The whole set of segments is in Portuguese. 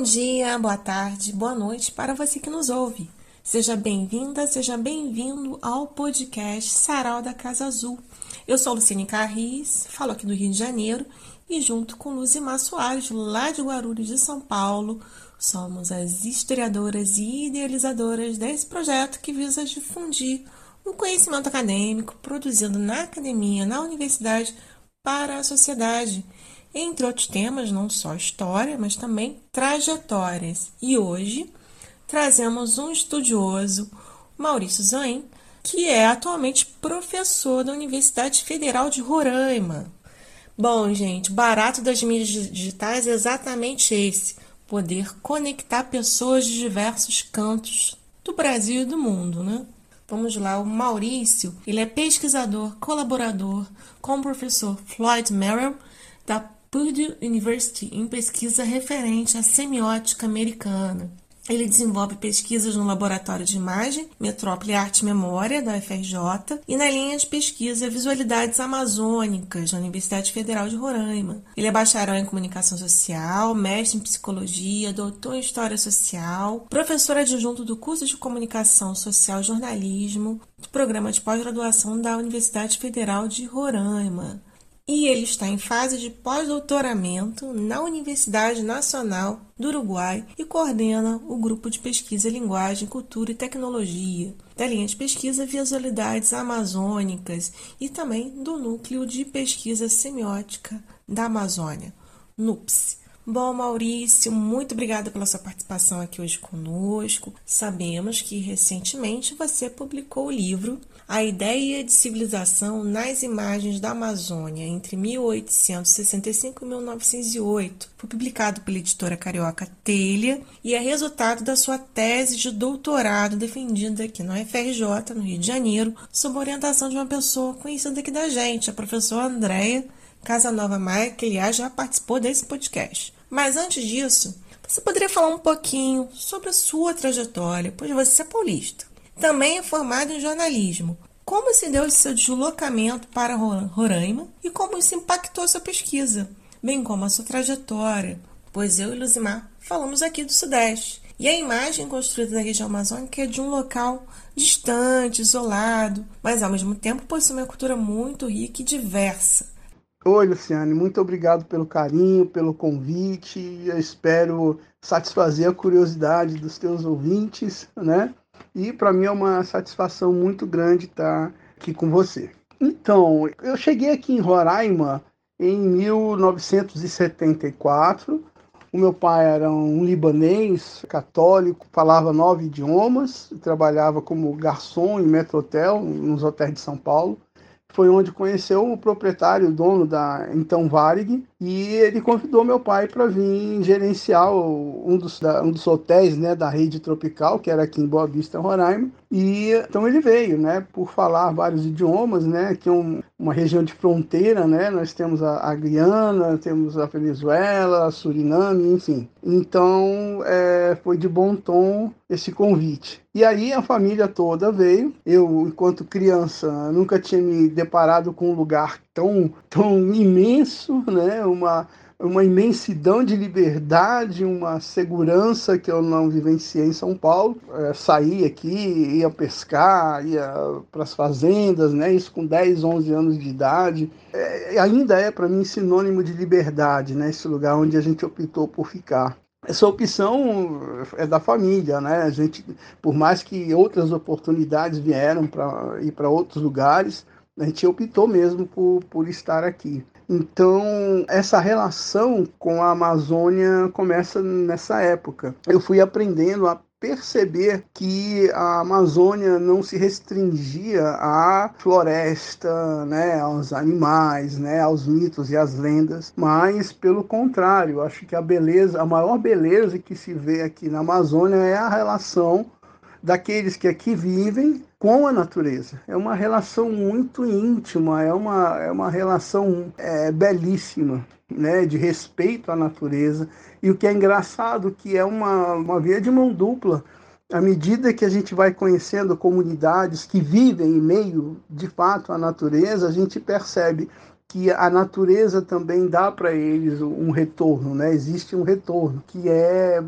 Bom dia, boa tarde, boa noite para você que nos ouve. Seja bem-vinda, seja bem-vindo ao podcast Sarau da Casa Azul. Eu sou Lucine Carris, falo aqui do Rio de Janeiro e junto com Luzimar Soares, lá de Guarulhos de São Paulo, somos as historiadoras e idealizadoras desse projeto que visa difundir o conhecimento acadêmico produzido na academia, na universidade, para a sociedade entre outros temas, não só história, mas também trajetórias. E hoje trazemos um estudioso, Maurício Zain, que é atualmente professor da Universidade Federal de Roraima. Bom, gente, barato das mídias digitais é exatamente esse: poder conectar pessoas de diversos cantos do Brasil e do mundo, né? Vamos lá, o Maurício, ele é pesquisador, colaborador com o professor Floyd Merrill da Purdue University em pesquisa referente à semiótica americana. Ele desenvolve pesquisas no Laboratório de Imagem, Metrópole Arte e Memória, da UFRJ, e na linha de pesquisa Visualidades Amazônicas, da Universidade Federal de Roraima. Ele é bacharel em Comunicação Social, mestre em Psicologia, doutor em História Social, professor adjunto do curso de Comunicação Social e Jornalismo, do programa de pós-graduação da Universidade Federal de Roraima e ele está em fase de pós-doutoramento na Universidade Nacional do Uruguai e coordena o grupo de pesquisa Linguagem, Cultura e Tecnologia, da linha de pesquisa Visualidades Amazônicas e também do Núcleo de Pesquisa Semiótica da Amazônia, NUPS. Bom, Maurício, muito obrigada pela sua participação aqui hoje conosco. Sabemos que recentemente você publicou o livro A Ideia de Civilização nas Imagens da Amazônia entre 1865 e 1908. Foi publicado pela editora carioca Telha e é resultado da sua tese de doutorado defendida aqui no FRJ, no Rio de Janeiro, sob orientação de uma pessoa conhecida aqui da gente, a professora Andréia Casanova Maia, que aliás já participou desse podcast. Mas antes disso, você poderia falar um pouquinho sobre a sua trajetória, pois você é paulista. Também é formado em jornalismo. Como se deu esse seu deslocamento para Roraima e como isso impactou sua pesquisa, bem como a sua trajetória, pois eu e Luzimar falamos aqui do Sudeste. E a imagem construída da região amazônica é de um local distante, isolado, mas ao mesmo tempo possui uma cultura muito rica e diversa. Oi, Luciane, muito obrigado pelo carinho, pelo convite. Eu espero satisfazer a curiosidade dos teus ouvintes, né? E para mim é uma satisfação muito grande estar aqui com você. Então, eu cheguei aqui em Roraima em 1974. O meu pai era um libanês católico, falava nove idiomas, trabalhava como garçom em metrotel nos hotéis de São Paulo foi onde conheceu o proprietário, o dono da então Varig, e ele convidou meu pai para vir gerenciar um dos, da, um dos hotéis né, da rede tropical, que era aqui em Boa Vista, Roraima. E então ele veio, né, por falar vários idiomas, né, que é um, uma região de fronteira, né, nós temos a, a Guiana, temos a Venezuela, a Suriname, enfim. Então é, foi de bom tom esse convite. E aí a família toda veio. Eu, enquanto criança, nunca tinha me deparado com um lugar tão, tão imenso, né? Uma, uma imensidão de liberdade, uma segurança que eu não vivenciei em São Paulo. É, aqui, ia pescar, ia para as fazendas, né? isso com 10, 11 anos de idade. É, ainda é para mim sinônimo de liberdade, né? esse lugar onde a gente optou por ficar. Essa opção é da família, né? A gente, por mais que outras oportunidades vieram para ir para outros lugares, a gente optou mesmo por, por estar aqui. Então, essa relação com a Amazônia começa nessa época. Eu fui aprendendo a perceber que a Amazônia não se restringia à floresta, né, aos animais, né, aos mitos e às lendas, mas pelo contrário, acho que a beleza, a maior beleza que se vê aqui na Amazônia é a relação daqueles que aqui vivem com a natureza. É uma relação muito íntima, é uma, é uma relação é, belíssima, né, de respeito à natureza. E o que é engraçado que é uma, uma via de mão dupla. À medida que a gente vai conhecendo comunidades que vivem em meio, de fato, à natureza, a gente percebe que a natureza também dá para eles um retorno, né? Existe um retorno que é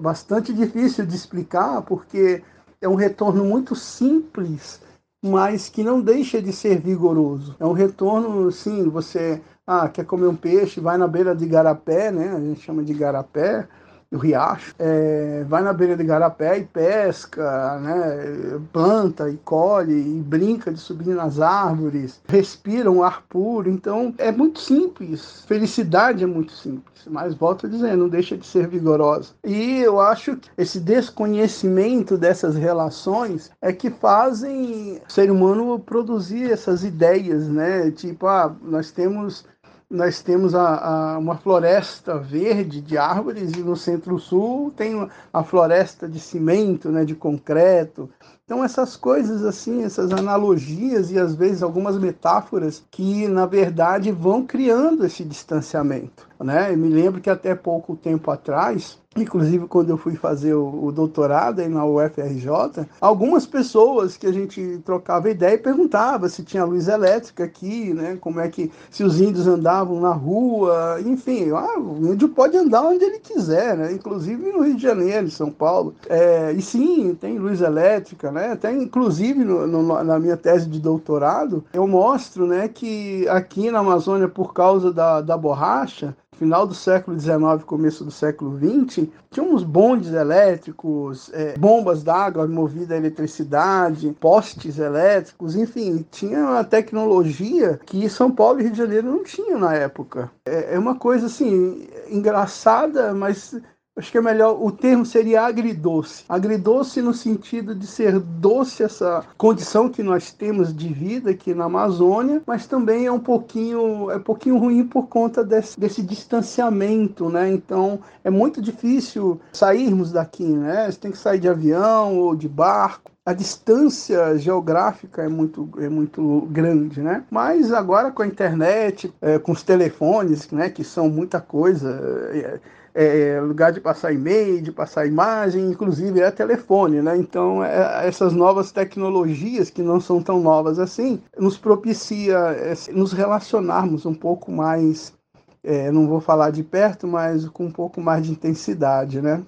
bastante difícil de explicar porque é um retorno muito simples, mas que não deixa de ser vigoroso. É um retorno, sim, você ah, quer comer um peixe, vai na beira de garapé, né? A gente chama de garapé, o riacho, é, vai na beira de garapé e pesca, né, planta e colhe e brinca de subir nas árvores, respira um ar puro. Então é muito simples, felicidade é muito simples, mas volto a dizer, não deixa de ser vigorosa. E eu acho que esse desconhecimento dessas relações é que fazem o ser humano produzir essas ideias, né? Tipo, ah, nós temos nós temos a, a, uma floresta verde de árvores e no centro-sul tem a floresta de cimento, né, de concreto. Então essas coisas assim, essas analogias e às vezes algumas metáforas que na verdade vão criando esse distanciamento, né? Eu me lembro que até pouco tempo atrás Inclusive, quando eu fui fazer o, o, doutorado aí na UFRJ, algumas pessoas que a gente trocava ideia e perguntava se tinha luz elétrica aqui, né? Como é que se os índios andavam na rua, enfim, ah, o índio pode andar onde ele quiser, né? Inclusive no Rio de Janeiro, em São Paulo. É, e sim, tem luz elétrica, né? Até inclusive no, no, na minha tese de doutorado, eu mostro, né, que aqui na Amazônia, por causa da, da borracha, final do século XIX, começo do século XX, tinha uns bondes elétricos, é, bombas d'água movidas a eletricidade, postes elétricos, enfim, tinha uma tecnologia que São Paulo e Rio de Janeiro não tinham na época. É, é uma coisa assim engraçada, mas Acho que é melhor, o termo seria agridoce. Agridoce no sentido de ser doce essa condição que nós temos de vida aqui na Amazônia, mas também é um pouquinho, é um pouquinho ruim por conta desse, desse distanciamento, né? Então é muito difícil sairmos daqui, né? Você tem que sair de avião ou de barco a distância geográfica é muito, é muito grande, né? Mas agora com a internet, é, com os telefones, né, que são muita coisa, é, é, lugar de passar e-mail, de passar imagem, inclusive é telefone, né? Então é, essas novas tecnologias que não são tão novas assim nos propicia é, nos relacionarmos um pouco mais, é, não vou falar de perto, mas com um pouco mais de intensidade, né?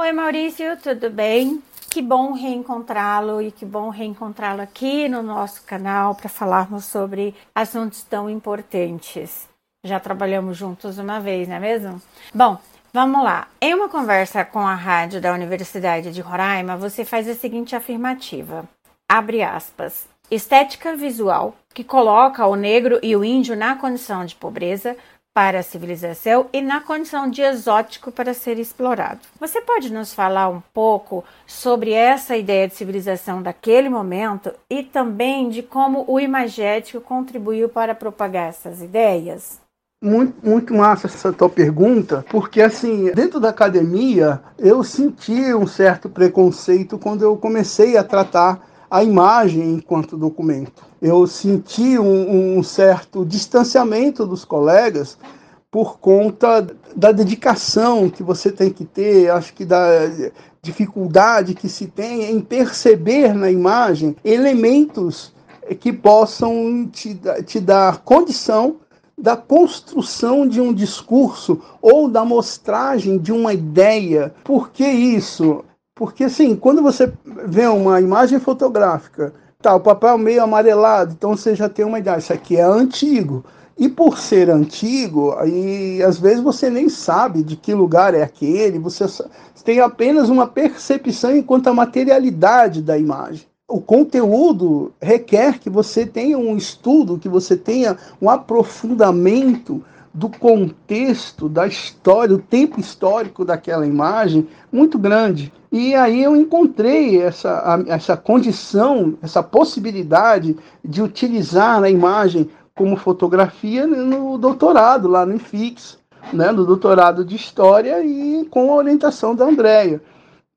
Oi Maurício, tudo bem? Que bom reencontrá-lo e que bom reencontrá-lo aqui no nosso canal para falarmos sobre assuntos tão importantes. Já trabalhamos juntos uma vez, não é mesmo? Bom, Vamos lá. Em uma conversa com a rádio da Universidade de Roraima, você faz a seguinte afirmativa: abre aspas. Estética visual que coloca o negro e o índio na condição de pobreza para a civilização e na condição de exótico para ser explorado. Você pode nos falar um pouco sobre essa ideia de civilização daquele momento e também de como o imagético contribuiu para propagar essas ideias? Muito, muito massa essa tua pergunta, porque assim, dentro da academia, eu senti um certo preconceito quando eu comecei a tratar a imagem enquanto documento. Eu senti um, um certo distanciamento dos colegas por conta da dedicação que você tem que ter, acho que da dificuldade que se tem em perceber na imagem elementos que possam te, te dar condição da construção de um discurso ou da mostragem de uma ideia. Por que isso? Porque, assim, quando você vê uma imagem fotográfica, tá, o papel meio amarelado, então você já tem uma ideia, isso aqui é antigo. E por ser antigo, aí às vezes você nem sabe de que lugar é aquele, você tem apenas uma percepção enquanto a materialidade da imagem o conteúdo requer que você tenha um estudo, que você tenha um aprofundamento do contexto, da história, do tempo histórico daquela imagem muito grande. E aí eu encontrei essa, essa condição, essa possibilidade de utilizar a imagem como fotografia no doutorado, lá no IFIX, né, no doutorado de História e com a orientação da Andrea.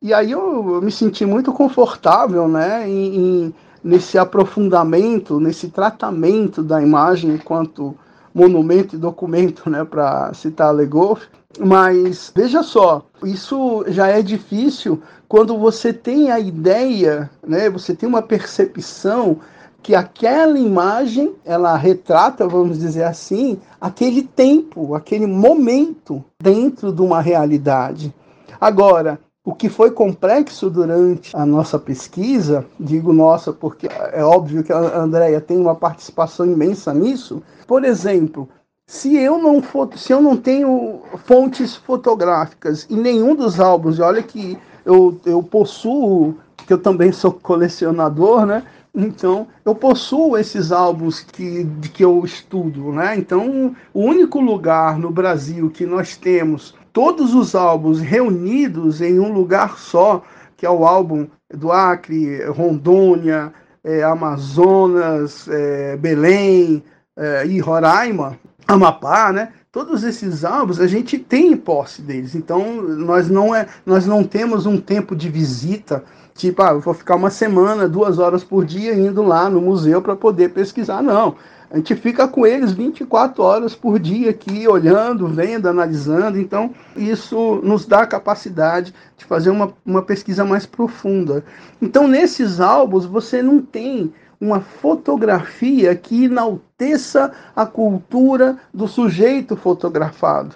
E aí eu, eu me senti muito confortável, né, em, em, nesse aprofundamento, nesse tratamento da imagem enquanto monumento e documento, né, para citar Legoff. Mas veja só, isso já é difícil quando você tem a ideia, né, você tem uma percepção que aquela imagem ela retrata, vamos dizer assim, aquele tempo, aquele momento dentro de uma realidade. Agora, o que foi complexo durante a nossa pesquisa, digo nossa porque é óbvio que a Andrea tem uma participação imensa nisso. Por exemplo, se eu não se eu não tenho fontes fotográficas em nenhum dos álbuns, e olha que eu, eu possuo, que eu também sou colecionador, né? Então, eu possuo esses álbuns que, que eu estudo, né? Então, o único lugar no Brasil que nós temos todos os álbuns reunidos em um lugar só, que é o álbum do Acre, Rondônia, é, Amazonas, é, Belém é, e Roraima, Amapá, né? Todos esses álbuns a gente tem em posse deles. Então nós não é, nós não temos um tempo de visita tipo, ah, eu vou ficar uma semana, duas horas por dia indo lá no museu para poder pesquisar. Não. A gente fica com eles 24 horas por dia aqui, olhando, vendo, analisando. Então, isso nos dá a capacidade de fazer uma, uma pesquisa mais profunda. Então, nesses álbuns, você não tem uma fotografia que enalteça a cultura do sujeito fotografado.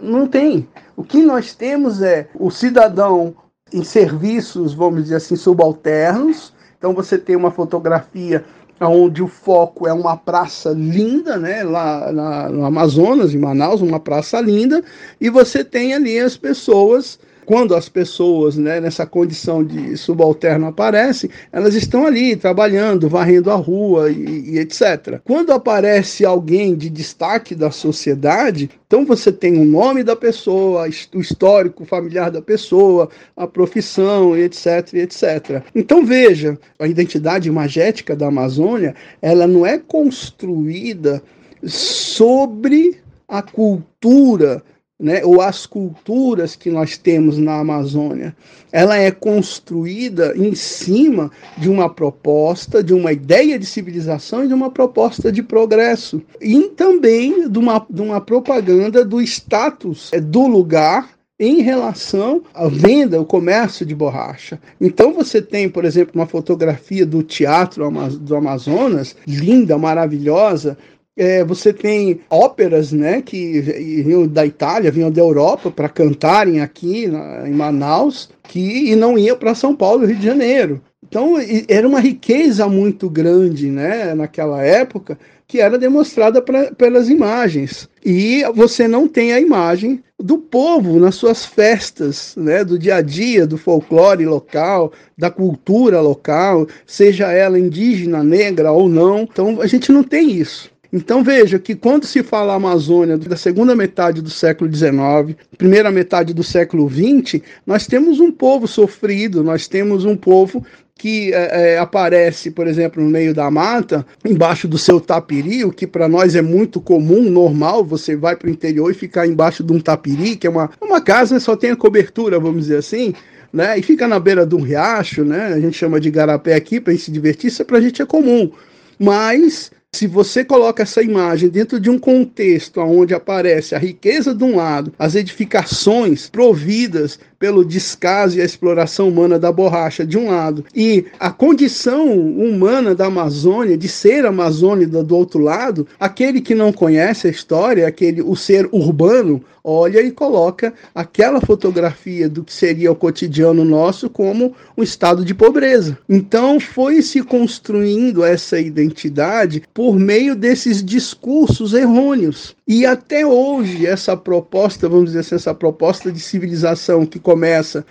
Não tem. O que nós temos é o cidadão em serviços, vamos dizer assim, subalternos. Então você tem uma fotografia onde o foco é uma praça linda, né, lá na, no Amazonas, em Manaus, uma praça linda, e você tem ali as pessoas quando as pessoas né, nessa condição de subalterno aparecem, elas estão ali trabalhando, varrendo a rua e, e, etc. Quando aparece alguém de destaque da sociedade, então você tem o nome da pessoa, o histórico familiar da pessoa, a profissão, etc, etc. Então veja, a identidade imagética da Amazônia, ela não é construída sobre a cultura né, ou as culturas que nós temos na Amazônia, ela é construída em cima de uma proposta, de uma ideia de civilização e de uma proposta de progresso. E também de uma, de uma propaganda do status é, do lugar em relação à venda, o comércio de borracha. Então você tem, por exemplo, uma fotografia do Teatro do Amazonas, linda, maravilhosa, é, você tem óperas né, que vinham da Itália, vinham da Europa para cantarem aqui na, em Manaus, que e não iam para São Paulo Rio de Janeiro. Então era uma riqueza muito grande né, naquela época que era demonstrada pra, pelas imagens. E você não tem a imagem do povo nas suas festas, né, do dia a dia, do folclore local, da cultura local, seja ela indígena, negra ou não. Então a gente não tem isso. Então veja que quando se fala Amazônia da segunda metade do século XIX, primeira metade do século XX, nós temos um povo sofrido, nós temos um povo que é, é, aparece, por exemplo, no meio da mata, embaixo do seu tapiri, o que para nós é muito comum, normal, você vai para o interior e ficar embaixo de um tapiri, que é uma, uma casa, só tem a cobertura, vamos dizer assim, né? E fica na beira de um riacho, né? A gente chama de garapé aqui para se divertir, isso para a gente é comum. Mas se você coloca essa imagem dentro de um contexto onde aparece a riqueza de um lado, as edificações providas pelo descaso e a exploração humana da borracha, de um lado, e a condição humana da Amazônia, de ser amazônida do outro lado, aquele que não conhece a história, aquele o ser urbano, olha e coloca aquela fotografia do que seria o cotidiano nosso como um estado de pobreza. Então foi se construindo essa identidade por meio desses discursos errôneos. E até hoje, essa proposta, vamos dizer assim, essa proposta de civilização que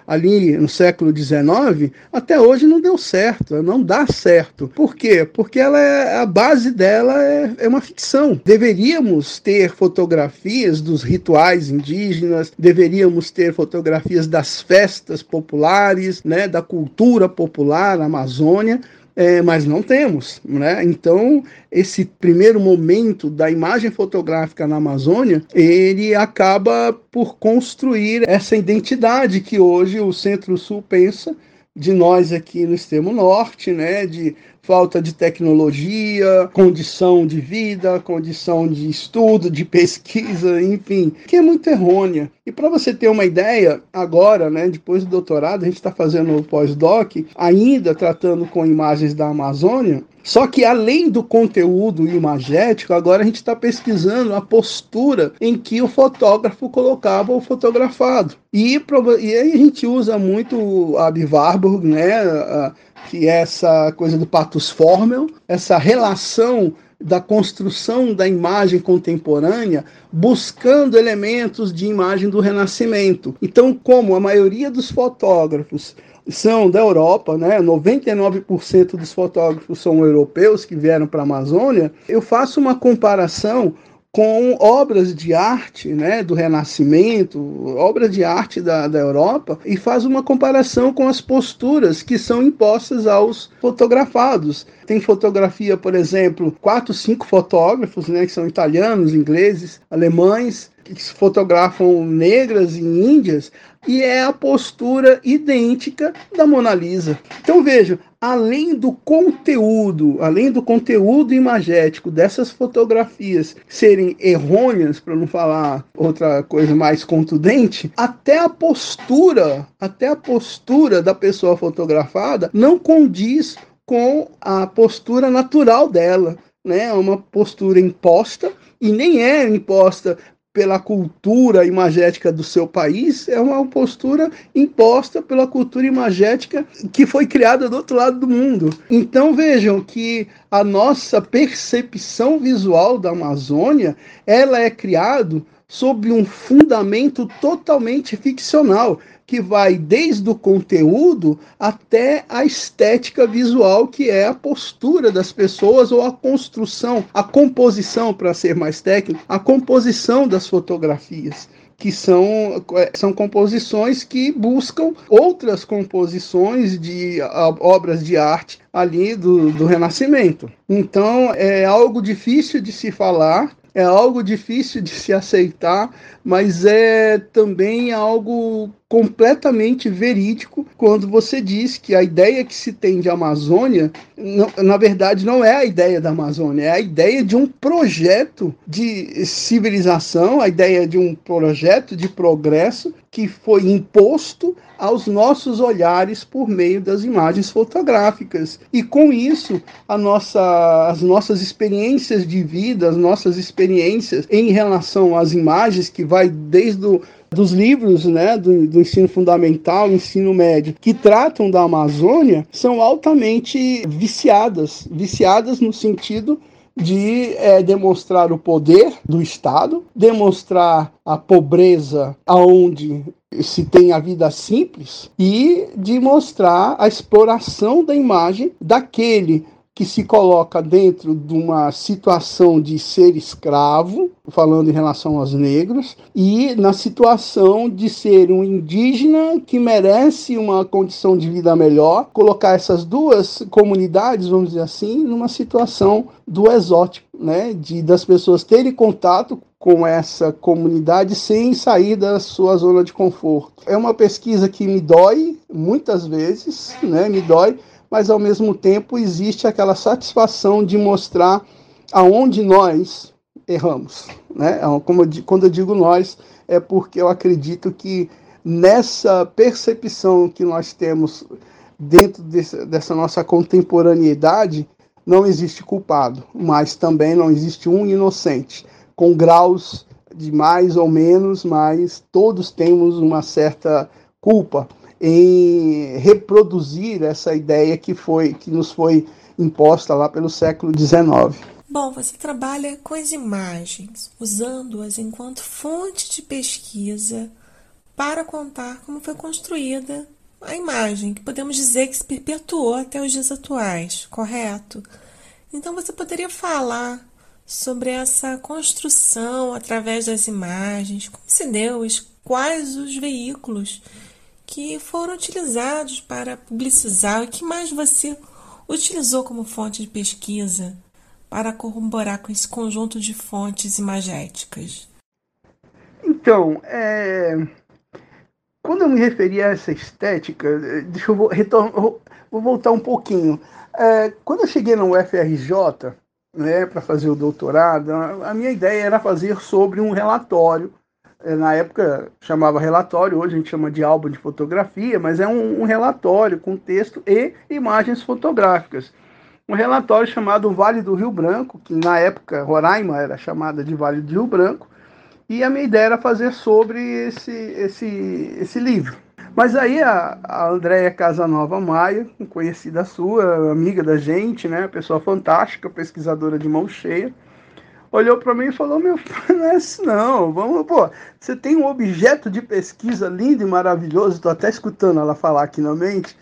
ali no século XIX, até hoje não deu certo, não dá certo. Por quê? Porque ela é, a base dela é, é uma ficção. Deveríamos ter fotografias dos rituais indígenas, deveríamos ter fotografias das festas populares, né, da cultura popular na Amazônia, é, mas não temos. Né? Então, esse primeiro momento da imagem fotográfica na Amazônia, ele acaba por construir essa identidade que hoje o Centro-Sul pensa de nós aqui no extremo norte, né, de falta de tecnologia, condição de vida, condição de estudo, de pesquisa, enfim, que é muito errônea. E para você ter uma ideia, agora, né, depois do doutorado, a gente está fazendo o pós-doc, ainda tratando com imagens da Amazônia, só que além do conteúdo imagético, agora a gente está pesquisando a postura em que o fotógrafo colocava o fotografado. E, e aí a gente usa muito a Warburg, né, que é essa coisa do patos formel, essa relação da construção da imagem contemporânea, buscando elementos de imagem do Renascimento. Então, como a maioria dos fotógrafos são da Europa, né? 99% dos fotógrafos são europeus que vieram para a Amazônia. Eu faço uma comparação com obras de arte né, do Renascimento, obras de arte da, da Europa, e faz uma comparação com as posturas que são impostas aos fotografados. Tem fotografia, por exemplo, quatro, cinco fotógrafos, né, que são italianos, ingleses, alemães, que fotografam negras e índias, e é a postura idêntica da Mona Lisa. Então veja, além do conteúdo, além do conteúdo imagético dessas fotografias serem errôneas, para não falar outra coisa mais contundente, até a postura, até a postura da pessoa fotografada não condiz com a postura natural dela, né? É uma postura imposta e nem é imposta pela cultura imagética do seu país, é uma postura imposta pela cultura imagética que foi criada do outro lado do mundo. Então vejam que a nossa percepção visual da Amazônia, ela é criada sob um fundamento totalmente ficcional que vai desde o conteúdo até a estética visual, que é a postura das pessoas ou a construção, a composição, para ser mais técnico, a composição das fotografias que são, são composições que buscam outras composições de obras de arte ali do, do Renascimento. Então é algo difícil de se falar, é algo difícil de se aceitar, mas é também algo completamente verídico quando você diz que a ideia que se tem de Amazônia, na verdade, não é a ideia da Amazônia, é a ideia de um projeto de civilização, a ideia de um projeto de progresso que foi imposto aos nossos olhares por meio das imagens fotográficas. E com isso, nossa, as nossas experiências de vida, as nossas experiências em relação às imagens, que vai desde o dos livros né, do, do, ensino fundamental, ensino médio, que tratam da Amazônia, são altamente viciadas. Viciadas no sentido de é, demonstrar o poder do Estado, demonstrar a pobreza aonde se tem a vida simples e de mostrar a exploração da imagem daquele que se coloca dentro de uma situação de ser escravo, falando em relação aos negros, e na situação de ser um indígena que merece uma condição de vida melhor, colocar essas duas comunidades, vamos dizer assim, numa situação do exótico, né, de das pessoas terem contato com essa comunidade sem sair da sua zona de conforto. É uma pesquisa que me dói muitas vezes, né, me dói mas ao mesmo tempo existe aquela satisfação de mostrar aonde nós erramos. Né? É como eu, quando eu digo nós, é porque eu acredito que nessa percepção que nós temos dentro desse, dessa nossa contemporaneidade, não existe culpado, mas também não existe um inocente, com graus de mais ou menos, mas todos temos uma certa culpa em reproduzir essa ideia que foi que nos foi imposta lá pelo século XIX. Bom, você trabalha com as imagens, usando-as enquanto fonte de pesquisa para contar como foi construída a imagem, que podemos dizer que se perpetuou até os dias atuais, correto? Então você poderia falar sobre essa construção através das imagens, como se deu, quais os veículos que foram utilizados para publicizar. O que mais você utilizou como fonte de pesquisa para corroborar com esse conjunto de fontes imagéticas? Então, é... quando eu me referi a essa estética, deixa eu vou voltar um pouquinho. É, quando eu cheguei na UFRJ, né, para fazer o doutorado, a minha ideia era fazer sobre um relatório. É, na época chamava relatório, hoje a gente chama de álbum de fotografia, mas é um, um relatório com texto e imagens fotográficas. Um relatório chamado Vale do Rio Branco, que na época Roraima era chamada de Vale do Rio Branco, e a minha ideia era fazer sobre esse, esse, esse livro. Mas aí a, a Andréia Casanova Maia, conhecida sua, amiga da gente, né, pessoa fantástica, pesquisadora de mão cheia, olhou para mim e falou: Meu, não é assim não, vamos, pô, você tem um objeto de pesquisa lindo e maravilhoso, estou até escutando ela falar aqui na mente,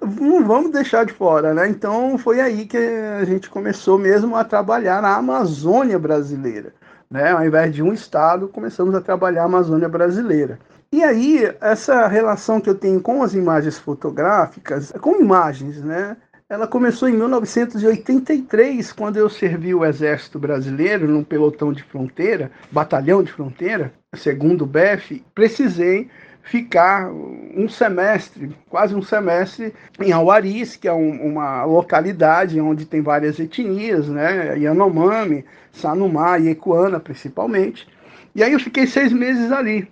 não vamos deixar de fora, né? Então foi aí que a gente começou mesmo a trabalhar na Amazônia brasileira. Né? Ao invés de um estado, começamos a trabalhar a Amazônia brasileira. E aí, essa relação que eu tenho com as imagens fotográficas, com imagens, né? Ela começou em 1983, quando eu servi o Exército Brasileiro num pelotão de fronteira, batalhão de fronteira, segundo o BEF. Precisei ficar um semestre, quase um semestre, em Auaris, que é um, uma localidade onde tem várias etnias, né? Yanomami, Sanumá Ecuana, principalmente. E aí eu fiquei seis meses ali.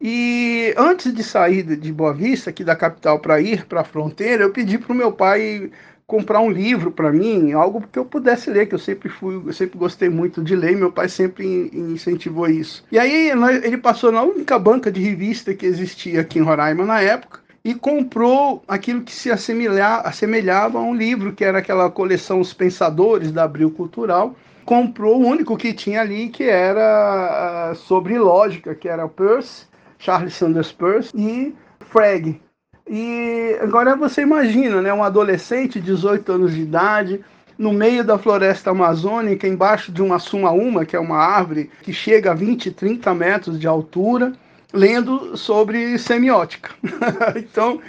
E antes de sair de Boa Vista, aqui da capital, para ir para a fronteira, eu pedi para o meu pai comprar um livro para mim, algo que eu pudesse ler, que eu sempre fui, eu sempre gostei muito de ler, meu pai sempre incentivou isso. E aí ele passou na única banca de revista que existia aqui em Roraima na época e comprou aquilo que se assemelhava a um livro, que era aquela coleção Os Pensadores da Abril Cultural. Comprou o único que tinha ali, que era uh, sobre lógica, que era Peirce, Charles Sanders Peirce e Frege, e agora você imagina, né, um adolescente, 18 anos de idade, no meio da floresta amazônica, embaixo de uma sumaúma, que é uma árvore que chega a 20, 30 metros de altura, lendo sobre semiótica. então,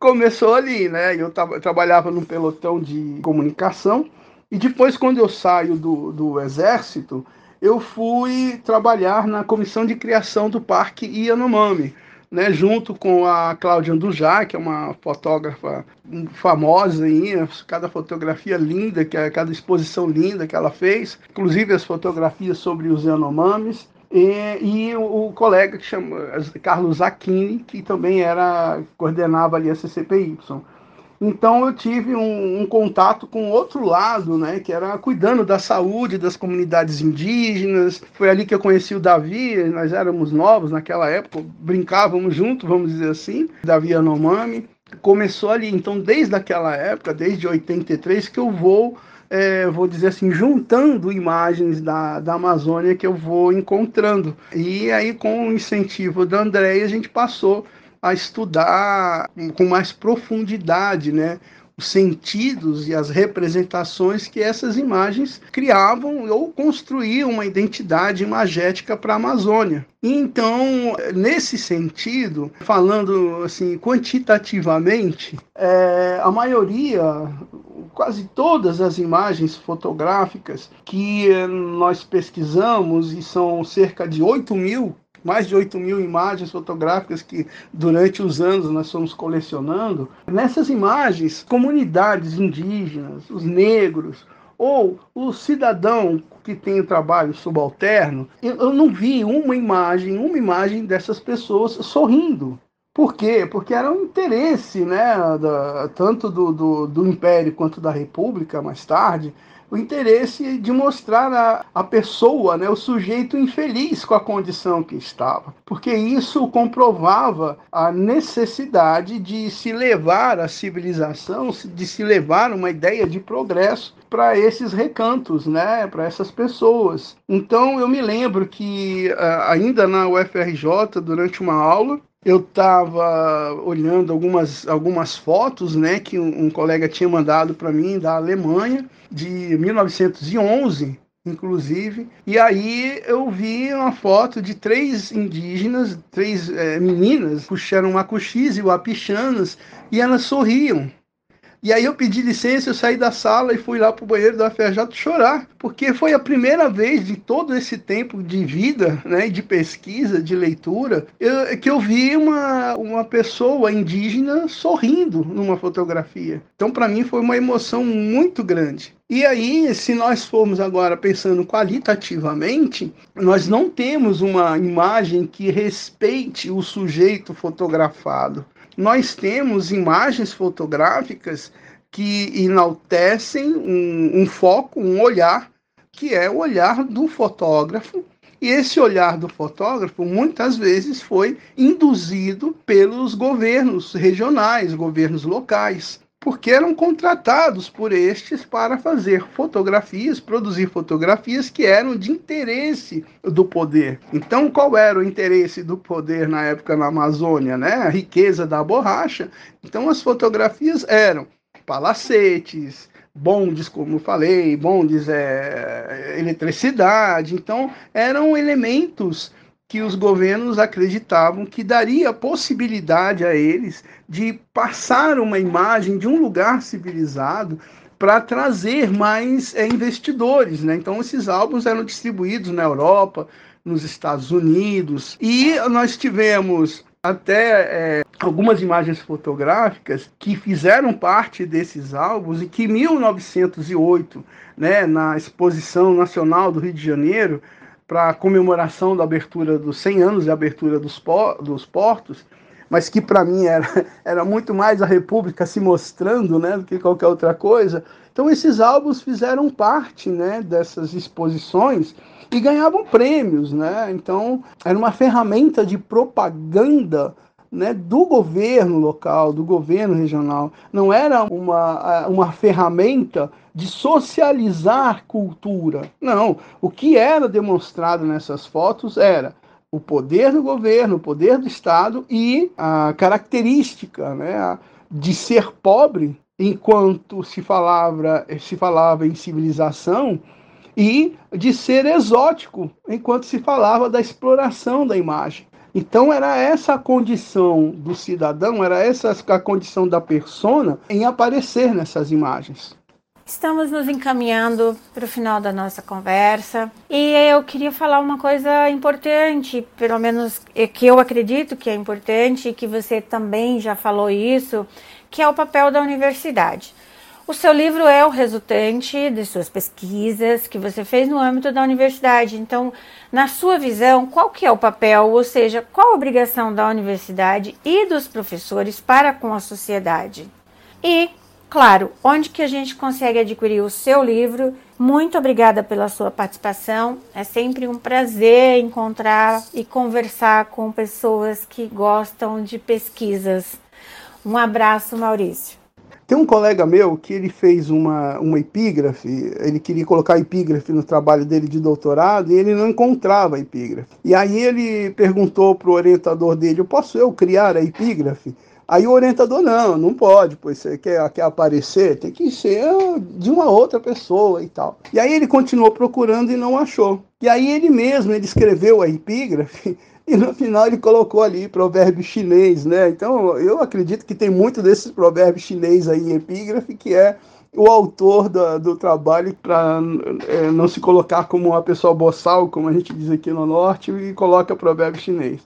começou ali, né? Eu trabalhava num pelotão de comunicação, e depois, quando eu saio do, do exército, eu fui trabalhar na comissão de criação do Parque Yanomami, né, junto com a Cláudia Andujá, que é uma fotógrafa famosa aí, cada fotografia linda, que é, cada exposição linda que ela fez, inclusive as fotografias sobre os Yanomamis, e, e o, o, colega que chama Carlos Aquini, que também era coordenava ali a CCPY. Então eu tive um, um, contato com outro lado, né, que era cuidando da saúde das comunidades indígenas. Foi ali que eu conheci o Davi, nós éramos novos naquela época, brincávamos juntos, vamos dizer assim, Davi Anomami. Começou ali, então desde aquela época, desde 83, que eu vou é, vou dizer assim, juntando imagens da, da Amazônia que eu vou encontrando. E aí, com o incentivo da Andréia, a gente passou a estudar com mais profundidade, né? os sentidos e as representações que essas imagens criavam ou construíam uma identidade imagética para a Amazônia. Então, nesse sentido, falando assim quantitativamente, é, a maioria, quase todas as imagens fotográficas que nós pesquisamos, e são cerca de 8 mil mais de 8 mil imagens fotográficas que durante os anos nós fomos colecionando. Nessas imagens, comunidades indígenas, os negros, ou o cidadão que tem o trabalho subalterno, eu não vi uma imagem, uma imagem dessas pessoas sorrindo. Por quê? Porque era um interesse, né, da, tanto do, do, do Império quanto da República, mais tarde, o interesse de mostrar a, a pessoa, né, o sujeito infeliz com a condição que estava, porque isso comprovava a necessidade de se levar a civilização, de se levar uma ideia de progresso para esses recantos, né, para essas pessoas. Então eu me lembro que ainda na UFRJ, durante uma aula, eu estava olhando algumas, algumas fotos né, que um, um colega tinha mandado para mim da Alemanha, de 1911, inclusive. E aí eu vi uma foto de três indígenas, três é, meninas, puxaram uma coxize, o apichanas, e elas sorriam. E aí eu pedi licença, eu saí da sala e fui lá para o banheiro da FRJ chorar, porque foi a primeira vez de todo esse tempo de vida, né, de pesquisa, de leitura, eu, que eu vi uma, uma pessoa indígena sorrindo numa fotografia. Então, para mim, foi uma emoção muito grande. E aí, se nós formos agora pensando qualitativamente, nós não temos uma imagem que respeite o sujeito fotografado nós temos imagens fotográficas que enaltecem um, um, foco, um olhar, que é o olhar do fotógrafo. E esse olhar do fotógrafo muitas vezes foi induzido pelos governos regionais, governos locais porque eram contratados por estes para fazer fotografias, produzir fotografias que eram de interesse do poder. Então, qual era o interesse do poder na época na Amazônia? Né? A riqueza da borracha. Então, as fotografias eram palacetes, bondes, como falei, bondes, é, eletricidade. Então, eram elementos que os governos acreditavam que daria possibilidade a eles de passar uma imagem de um lugar civilizado para trazer mais é, investidores. Né? Então, esses álbuns eram distribuídos na Europa, nos Estados Unidos, e nós tivemos até é, algumas imagens fotográficas que fizeram parte desses álbuns e que em 1908, né, na Exposição Nacional do Rio de Janeiro, para a comemoração da abertura dos 100 anos de abertura dos, dos portos, mas que para mim era, era muito mais a República se mostrando né, do que qualquer outra coisa. Então esses álbuns fizeram parte né, dessas exposições e ganhavam prêmios. Né? Então era uma ferramenta de propaganda né, do governo local, do governo regional. Não era uma, uma ferramenta de socializar cultura. Não. O que era demonstrado nessas fotos era o poder do governo, o poder do Estado e a característica né, de ser pobre enquanto se falava, se falava em civilização e de ser exótico enquanto se falava da exploração da imagem. Então era essa a condição do cidadão, era essa a condição da persona em aparecer nessas imagens. Estamos nos encaminhando para o final da nossa conversa e eu queria falar uma coisa importante, pelo menos que eu acredito que é importante e que você também já falou isso, que é o papel da universidade. O seu livro é o resultante de suas pesquisas que você fez no âmbito da universidade. Então, na sua visão, qual que é o papel, ou seja, qual a obrigação da universidade e dos professores para com a sociedade? E, claro, onde que a gente consegue adquirir o seu livro? Muito obrigada pela sua participação. É sempre um prazer encontrar e conversar com pessoas que gostam de pesquisas. Um abraço, Maurício. Tem um colega meu que ele fez uma, uma epígrafe, ele queria colocar epígrafe no trabalho dele de doutorado e ele não encontrava epígrafe. E aí ele perguntou para o orientador dele: Posso eu criar a epígrafe? Aí o orientador, não, não pode, pois você quer, quer aparecer, tem que ser de uma outra pessoa e tal. E aí ele continuou procurando e não achou. E aí ele mesmo, ele escreveu a epígrafe e no final ele colocou ali provérbio chinês, né? Então eu acredito que tem muito desses provérbios chinês aí em epígrafe que é o autor do, do trabalho para é, não se colocar como uma pessoa boçal, como a gente diz aqui no norte, e coloca provérbio chinês.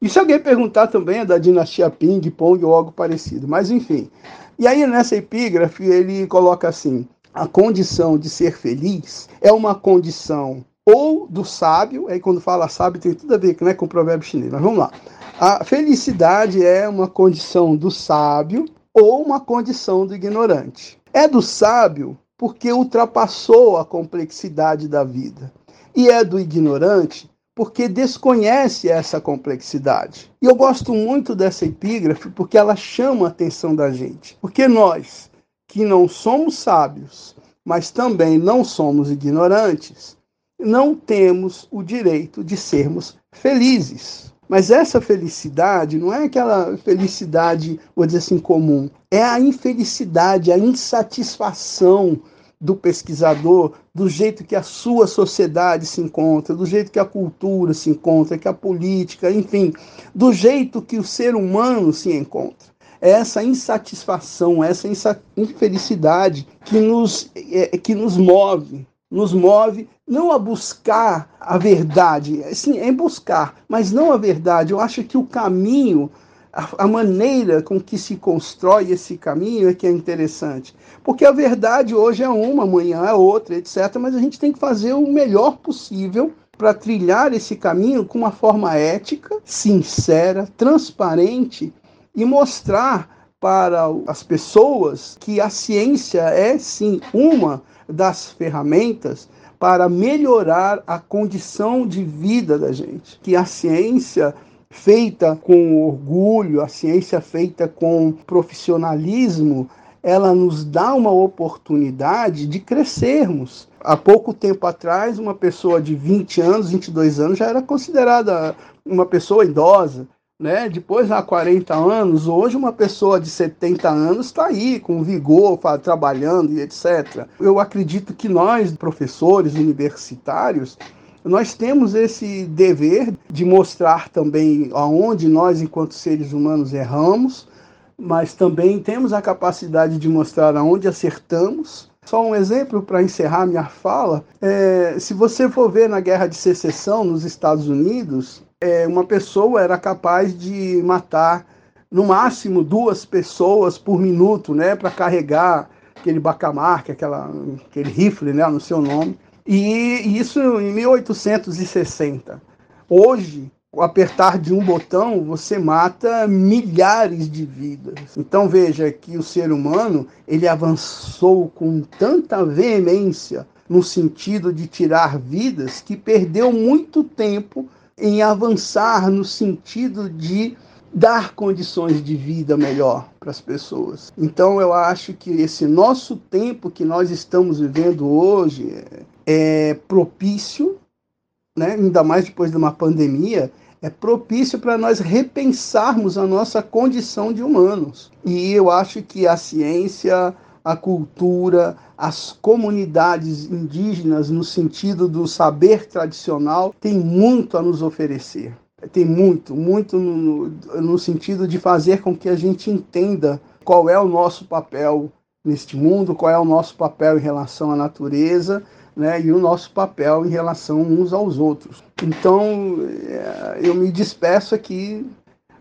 E se alguém perguntar também é da dinastia Ping, Pong ou algo parecido, mas enfim. E aí nessa epígrafe ele coloca assim: a condição de ser feliz é uma condição ou do sábio, aí quando fala sábio tem tudo a ver né, com o provérbio chinês, mas vamos lá. A felicidade é uma condição do sábio ou uma condição do ignorante. É do sábio porque ultrapassou a complexidade da vida. E é do ignorante porque desconhece essa complexidade. E eu gosto muito dessa epígrafe porque ela chama a atenção da gente. Porque nós, que não somos sábios, mas também não somos ignorantes, não temos o direito de sermos felizes. Mas essa felicidade não é aquela felicidade, vou dizer assim, comum. É a infelicidade, a insatisfação do pesquisador, do jeito que a sua sociedade se encontra, do jeito que a cultura se encontra, que a política, enfim, do jeito que o ser humano se encontra. é essa insatisfação, essa infelicidade que nos, é, que nos move, nos move não a buscar a verdade, sim, é buscar, mas não a verdade. Eu acho que o caminho, a, a maneira com que se constrói esse caminho é que é interessante. Porque a verdade hoje é uma, amanhã é outra, etc. Mas a gente tem que fazer o melhor possível para trilhar esse caminho com uma forma ética, sincera, transparente e mostrar para as pessoas que a ciência é sim uma das ferramentas para melhorar a condição de vida da gente. Que a ciência feita com orgulho, a ciência feita com profissionalismo, ela nos dá uma oportunidade de crescermos. Há pouco tempo atrás, uma pessoa de 20 anos, 22 anos já era considerada uma pessoa idosa né? Depois, há 40 anos, hoje uma pessoa de 70 anos está aí, com vigor, trabalhando e etc. Eu acredito que nós, professores universitários, nós temos esse dever de mostrar também aonde nós, enquanto seres humanos, erramos, mas também temos a capacidade de mostrar aonde acertamos. Só um exemplo para encerrar minha fala: é, se você for ver na Guerra de Secessão nos Estados Unidos, é, uma pessoa era capaz de matar no máximo duas pessoas por minuto, né, para carregar aquele bacamar, que é aquela, aquele rifle, né, no seu nome. E isso em 1860. Hoje, o apertar de um botão, você mata milhares de vidas. Então veja que o ser humano, ele avançou com tanta veemência no sentido de tirar vidas que perdeu muito tempo em avançar no sentido de dar condições de vida melhor para as pessoas. Então eu acho que esse nosso tempo que nós estamos vivendo hoje é, é propício, né, ainda mais depois de uma pandemia, é propício para nós repensarmos a nossa condição de humanos. E eu acho que a ciência, a cultura, as comunidades indígenas, no sentido do saber tradicional, tem muito a nos oferecer. Tem muito, muito no, no sentido de fazer com que a gente entenda qual é o nosso papel neste mundo, qual é o nosso papel em relação à natureza né, e o nosso papel em relação uns aos outros. Então, é, eu me despeço aqui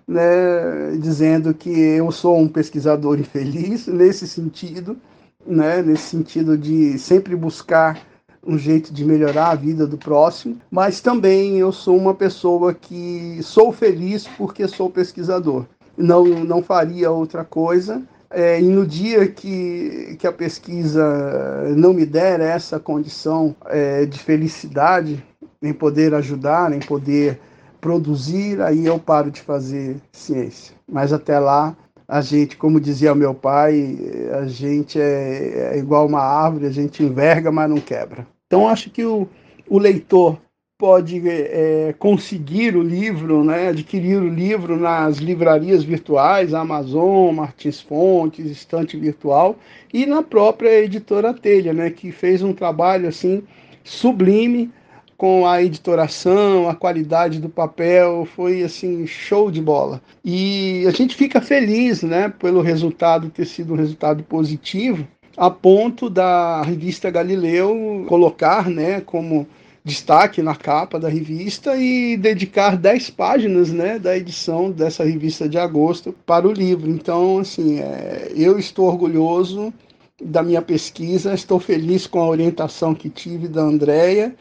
né, dizendo que eu sou um pesquisador infeliz nesse sentido, né, nesse sentido de sempre buscar um jeito de melhorar a vida do próximo, mas também eu sou uma pessoa que sou feliz porque sou pesquisador. Não, não faria outra coisa. É, e no dia que, que a pesquisa não me der essa condição é, de felicidade, em poder ajudar, em poder produzir, aí eu paro de fazer ciência. Mas até lá, a gente, como dizia meu pai, a gente é, é igual uma árvore, a gente enverga, mas não quebra. Então acho que o, o leitor pode é, conseguir o livro, né, adquirir o livro nas livrarias virtuais, Amazon, Martins Fontes, Estante Virtual e na própria editora Telha, né, que fez um trabalho assim sublime com a editoração, a qualidade do papel, foi assim show de bola. E a gente fica feliz, né, pelo resultado ter sido um resultado positivo, a ponto da revista Galileu colocar, né, como destaque na capa da revista e dedicar 10 páginas né, da edição dessa revista de agosto para o livro. Então, assim, é, eu estou orgulhoso da minha pesquisa, estou feliz com a orientação que tive da Andrea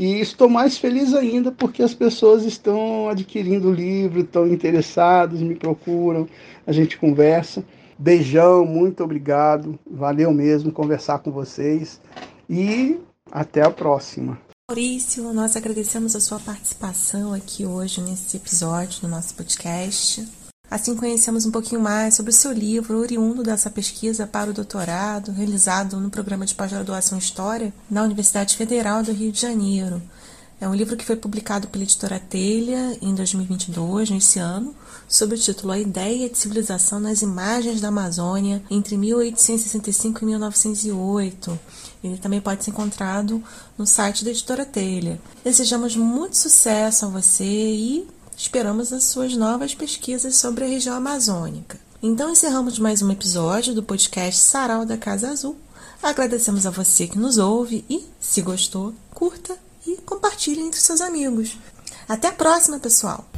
e estou mais feliz ainda porque as pessoas estão adquirindo o livro, estão interessados, me procuram, a gente conversa. Beijão, muito obrigado. Valeu mesmo conversar com vocês e até a próxima. Maurício, nós agradecemos a sua participação aqui hoje nesse episódio do nosso podcast. Assim conhecemos um pouquinho mais sobre o seu livro, oriundo dessa pesquisa para o doutorado, realizado no programa de pós-graduação História na Universidade Federal do Rio de Janeiro. É um livro que foi publicado pela editora Telha em 2022, nesse ano, sob o título A Ideia de Civilização nas Imagens da Amazônia entre 1865 e 1908. Ele também pode ser encontrado no site da editora Telha. Desejamos muito sucesso a você e Esperamos as suas novas pesquisas sobre a região amazônica. Então encerramos mais um episódio do podcast Sarau da Casa Azul. Agradecemos a você que nos ouve e, se gostou, curta e compartilhe entre seus amigos. Até a próxima, pessoal!